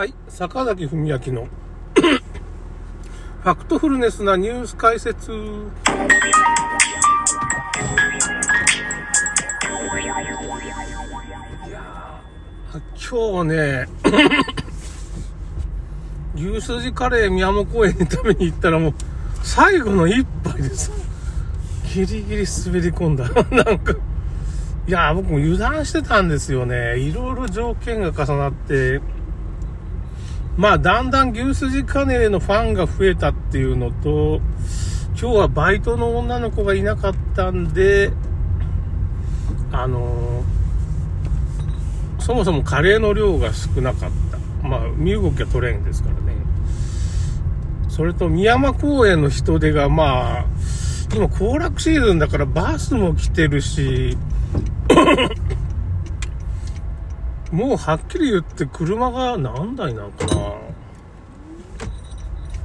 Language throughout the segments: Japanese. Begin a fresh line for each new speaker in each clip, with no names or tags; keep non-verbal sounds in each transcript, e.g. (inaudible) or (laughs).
はい、坂崎文明の (coughs) ファクトフルネスなニュース解説。いや今日ね、(coughs) 牛すじカレー宮本公園に食べに行ったらもう最後の一杯です。ギリギリ滑り込んだ。(laughs) なんか、いや僕も油断してたんですよね。いろいろ条件が重なって、まあ、だんだん牛すじカレーのファンが増えたっていうのと、今日はバイトの女の子がいなかったんで、あのーそもそもカレーの量が少なかった。まあ、身動きは取れんですからね。それと、宮山公園の人手が、まあ、今行楽シーズンだからバスも来てるし、もうはっきり言って車が何台なのかな。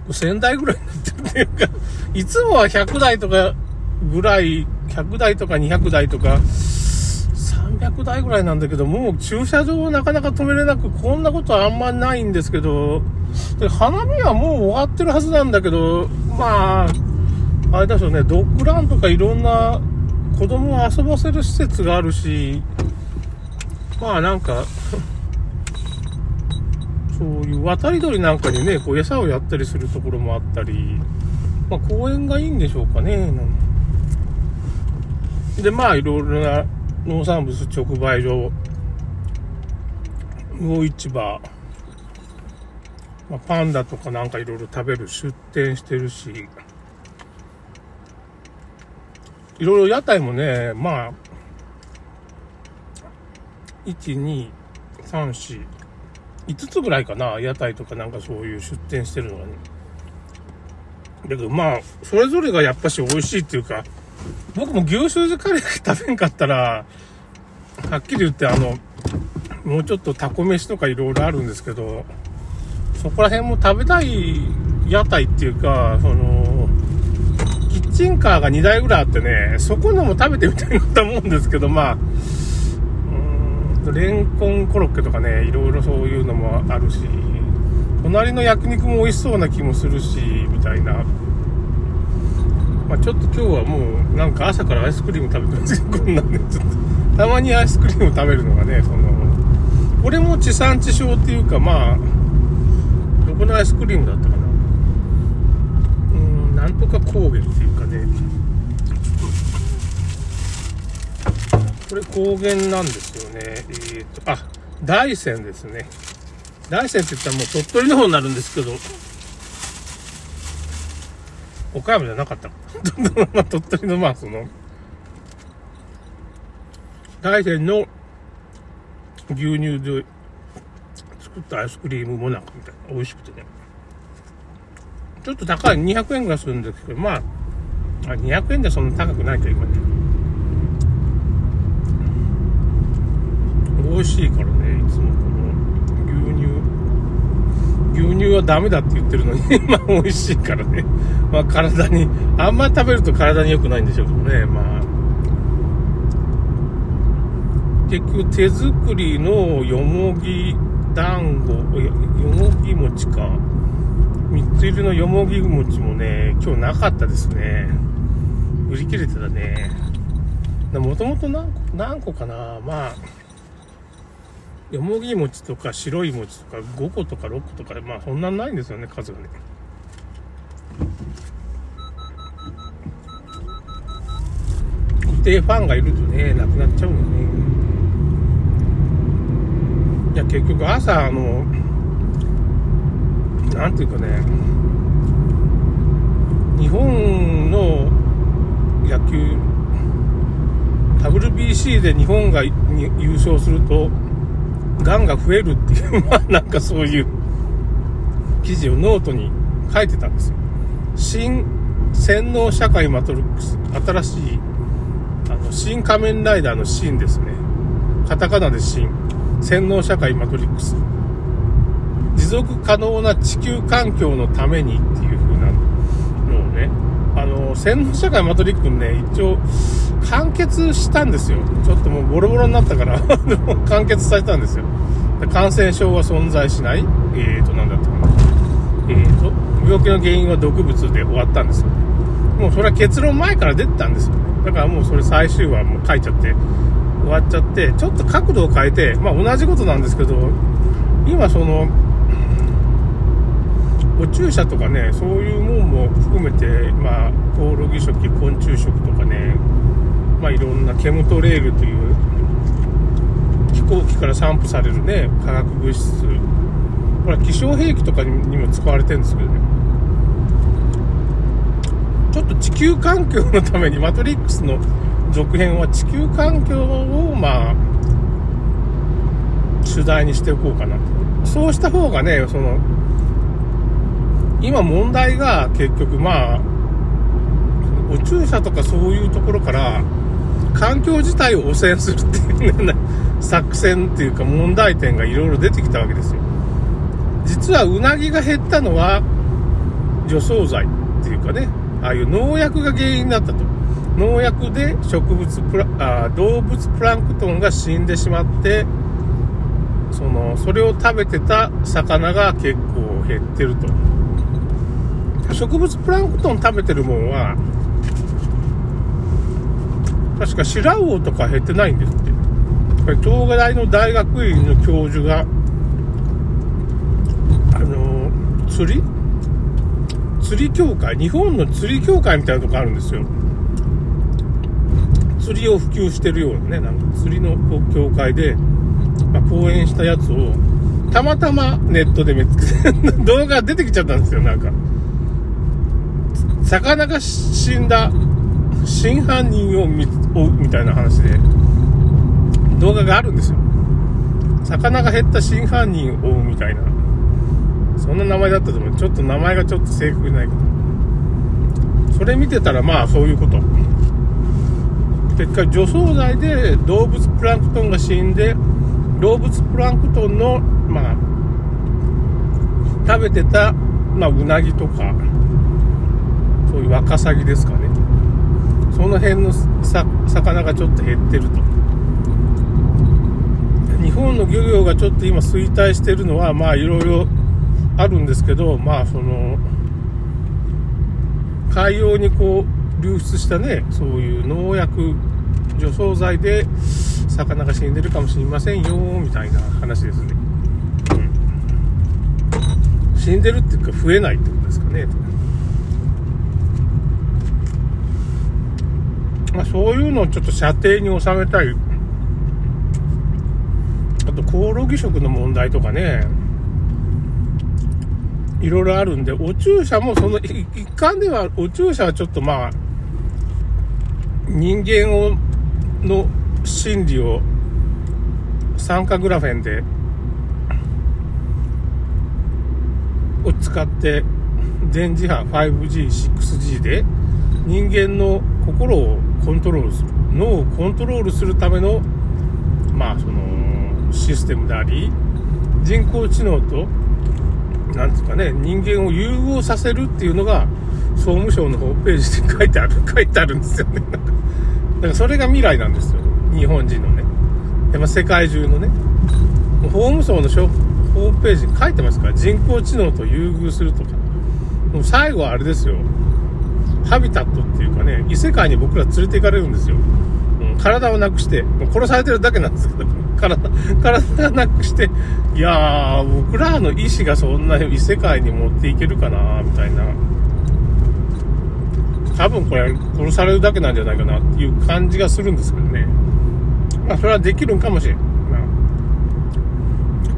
1000台ぐらいになってるっていうか、(laughs) いつもは100台とかぐらい、100台とか200台とか、300台ぐらいなんだけど、もう駐車場をなかなか止めれなく、こんなことはあんまないんですけど、で花見はもう終わってるはずなんだけど、まあ、あれだしょうね、ドッグランとかいろんな子供を遊ばせる施設があるし、まあなんか、そういう渡り鳥なんかにね、こう餌をやったりするところもあったり、まあ公園がいいんでしょうかね。で、まあいろいろな農産物直売所、魚市場、まあ、パンダとかなんかいろいろ食べる出店してるし、いろいろ屋台もね、まあ、1、2、3、4、5つぐらいかな、屋台とかなんかそういう出店してるのがね。だけどまあ、それぞれがやっぱし美味しいっていうか、僕も牛すじカレー食べんかったら、はっきり言ってあの、もうちょっとタコ飯とかいろいろあるんですけど、そこら辺も食べたい屋台っていうか、その、キッチンカーが2台ぐらいあってね、そこのも食べてみたいなと思うんですけど、まあ、レンコンコロッケとかね、いろいろそういうのもあるし、隣の焼肉も美味しそうな気もするし、みたいな。まあ、ちょっと今日はもうなんか朝からアイスクリーム食べてるんですけど、こんなんで、ちょっと、たまにアイスクリーム食べるのがね、その、これも地産地消っていうか、まあ、どこのアイスクリームだったかな。うん、なんとか高原っていうかね、これ高原なんですよね。えっ、と、あ、大山ですね。大山って言ったらもう鳥取の方になるんですけど、岡山じゃなかった (laughs) 鳥取のまあその、大山の牛乳で作ったアイスクリームもなんかみたいな。美味しくてね。ちょっと高い。200円ぐらいするんですけど、まあ、あ200円でそんな高くないというかね。美味しいからね、いつもこの牛乳。牛乳はダメだって言ってるのに、(laughs) まあ美味しいからね。まあ体に、あんま食べると体に良くないんでしょうけどね、まあ。結局手作りのよもぎ団子、よよもぎ餅か。3つ入りのよもぎ餅もね、今日なかったですね。売り切れてたね。もともと、何個かなまあ、よもぎ餅とか白い餅とか5個とか6個とか、まあそんなんないんですよね、数がね。一定ファンがいるとね、なくなっちゃうよね。いや、結局朝、あの、なんていうかね、日本の野球、WBC で日本がに優勝すると、がんが増えるっていう、(laughs) まあなんかそういう記事をノートに書いてたんですよ。新洗脳社会マトリックス、新しい、あの、新仮面ライダーの新ですね。カタカナで新。洗脳社会マトリックス。持続可能な地球環境のためにっていう、の、洗脳社会マトリックね、一応、完結したんですよ。ちょっともうボロボロになったから (laughs) 完結されたんですよ。感染症は存在しない、えーと、なんだったかな、えーと、病気の原因は毒物で終わったんですよ。もうそれは結論前から出てたんですよね。だからもうそれ最終話もう書いちゃって、終わっちゃって、ちょっと角度を変えて、まあ同じことなんですけど、今その、お注射とかね、そういうもんも含めて、まあ、コオロギ食、昆虫食とかね、まあいろんなケムトレールという飛行機から散布されるね、化学物質、これは気象兵器とかにも使われてるんですけどね。ちょっと地球環境のためにマトリックスの続編は地球環境をまあ主題にしておこうかなと。そうした方がね、その、今問題が結局まあ、宇宙車とかそういうところから、環境自体を汚染するっていうね、(laughs) 作戦っていうか問題点がいろいろ出てきたわけですよ。実はうなぎが減ったのは除草剤っていうかね、ああいう農薬が原因になったと。農薬で植物プラあ、動物プランクトンが死んでしまって、その、それを食べてた魚が結構減ってると。植物プランクトン食べてるもんは、確か白魚とか減ってないんですって。これ東大の大学院の教授が、あの釣り？釣り協会、日本の釣り協会みたいなとこあるんですよ。釣りを普及してるようなね、なんか釣りの協会で、まあ、講演したやつを、たまたまネットで見つけて、(laughs) 動画出てきちゃったんですよ、なんか。魚が死んだ真犯人を見追うみたいな話で、動画があるんですよ。魚が減った真犯人を追うみたいな。そんな名前だったと思う。ちょっと名前がちょっと正確ないけど。それ見てたらまあそういうこと。結果除草剤で動物プランクトンが死んで、動物プランクトンの、まあ、食べてた、まあ、うなぎとか、そういうワカサギですかね。その辺の魚がちょっと減ってると。日本の漁業がちょっと今衰退してるのは、まあいろいろあるんですけど、まあその、海洋にこう流出したね、そういう農薬、除草剤で魚が死んでるかもしれませんよ、みたいな話ですね。うん。死んでるっていうか増えないってことですかね。まあ、そういうのをちょっと射程に収めたい。あと、コオロギ食の問題とかね、いろいろあるんで、お注射もその一環では、お注射はちょっとまあ、人間を、の心理を酸化グラフェンで、を使って、電磁波 5G、6G で人間の心をコントロールする。脳をコントロールするためのまあそのシステムであり人工知能となんですかね人間を融合させるっていうのが総務省のホームページで書いてある (laughs) 書いてあるんですよね。だからそれが未来なんですよ。日本人のね。やっぱ世界中のね。法務省のホームページに書いてますから人工知能と融合するとか。もう最後はあれですよ。ハビタットっていうかね、異世界に僕ら連れて行かれるんですよ。うん、体をなくして、もう殺されてるだけなんですけど、(laughs) 体、体なくして、いやー、僕らの意志がそんな異世界に持っていけるかな、みたいな。多分これ、殺されるだけなんじゃないかなっていう感じがするんですけどね。まあ、それはできるんかもしれん。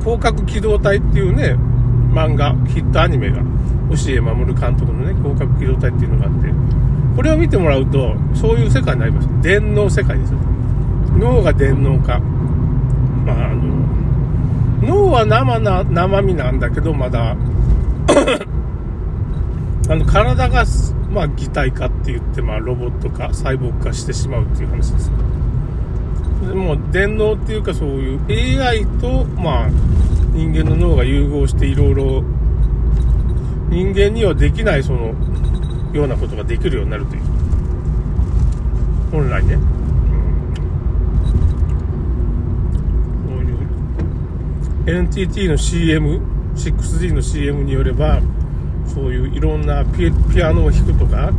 広角機動隊っていうね、漫画、ヒットアニメが押江守監督のね、広角機動隊っていうのがあって、これを見てもらうと、そういう世界になります。電脳世界ですよ。脳が電脳化。まあ、あの、脳は生な、生身なんだけど、まだ (coughs) あの、体が、まあ、擬態化って言って、まあ、ロボット化、サイボーグ化してしまうっていう話です。でも、電脳っていうか、そういう AI と、まあ、人間の脳が融合していろいろ人間にはできないそのようなことができるようになるという。本来ね、うん、そういう。NTT の CM、6G の CM によれば、そういういろんなピアノを弾くとか、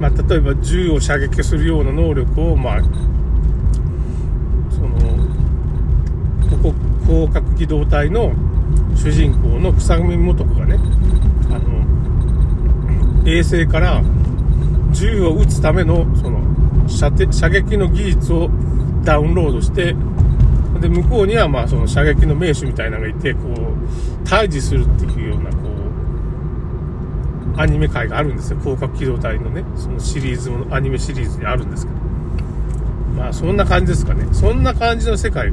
まあ、例えば銃を射撃するような能力を、まあ、その、広角機動隊の主人公の草組元子がね、あの、衛星から銃を撃つための、その、射射撃の技術をダウンロードして、で、向こうには、まあ、その射撃の名手みたいなのがいて、こう、対峙するっていうような、こう、アニメ界があるんですよ。広角機動隊のね、そのシリーズの、アニメシリーズにあるんですけど。まあ、そんな感じですかね。そんな感じの世界。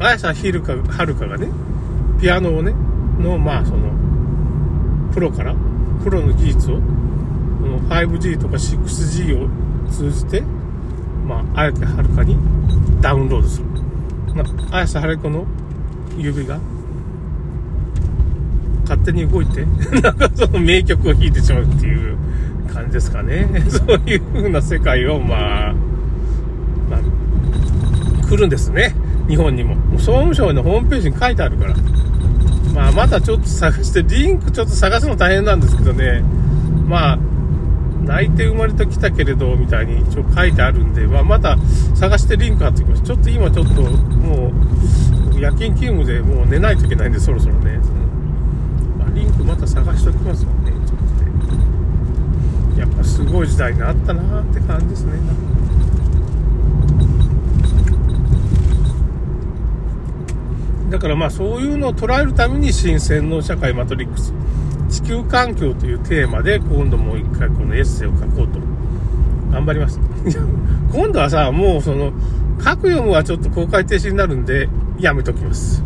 綾瀬はるか、はるかがね、ピアノをね、の、まあ、その、プロから、プロの技術を、5G とか 6G を通じて、まあ、綾瀬はるかにダウンロードする。まあ、綾瀬はるかの指が、勝手に動いて、(laughs) なんかその名曲を弾いてしまうっていう感じですかね。(laughs) そういう風な世界を、まあ、来るんですね。日本にも。総務省のホームページに書いてあるから。まあ、まだちょっと探して、リンクちょっと探すの大変なんですけどね。まあ、泣いて生まれてきたけれど、みたいに一応書いてあるんで、まあ、また探してリンク貼ってきます。ちょっと今ちょっと、もう、夜勤勤務でもう寝ないといけないんで、そろそろね。まあ、リンクまた探しておきますよね。ちょっとね。やっぱすごい時代になったなって感じですね。からまあそういうのを捉えるために新鮮の社会マトリックス地球環境というテーマで今度もう一回このエッセイを書こうと頑張ります。(laughs) 今度はさ、もうその、書く読むはちょっと公開停止になるんで、やめときます。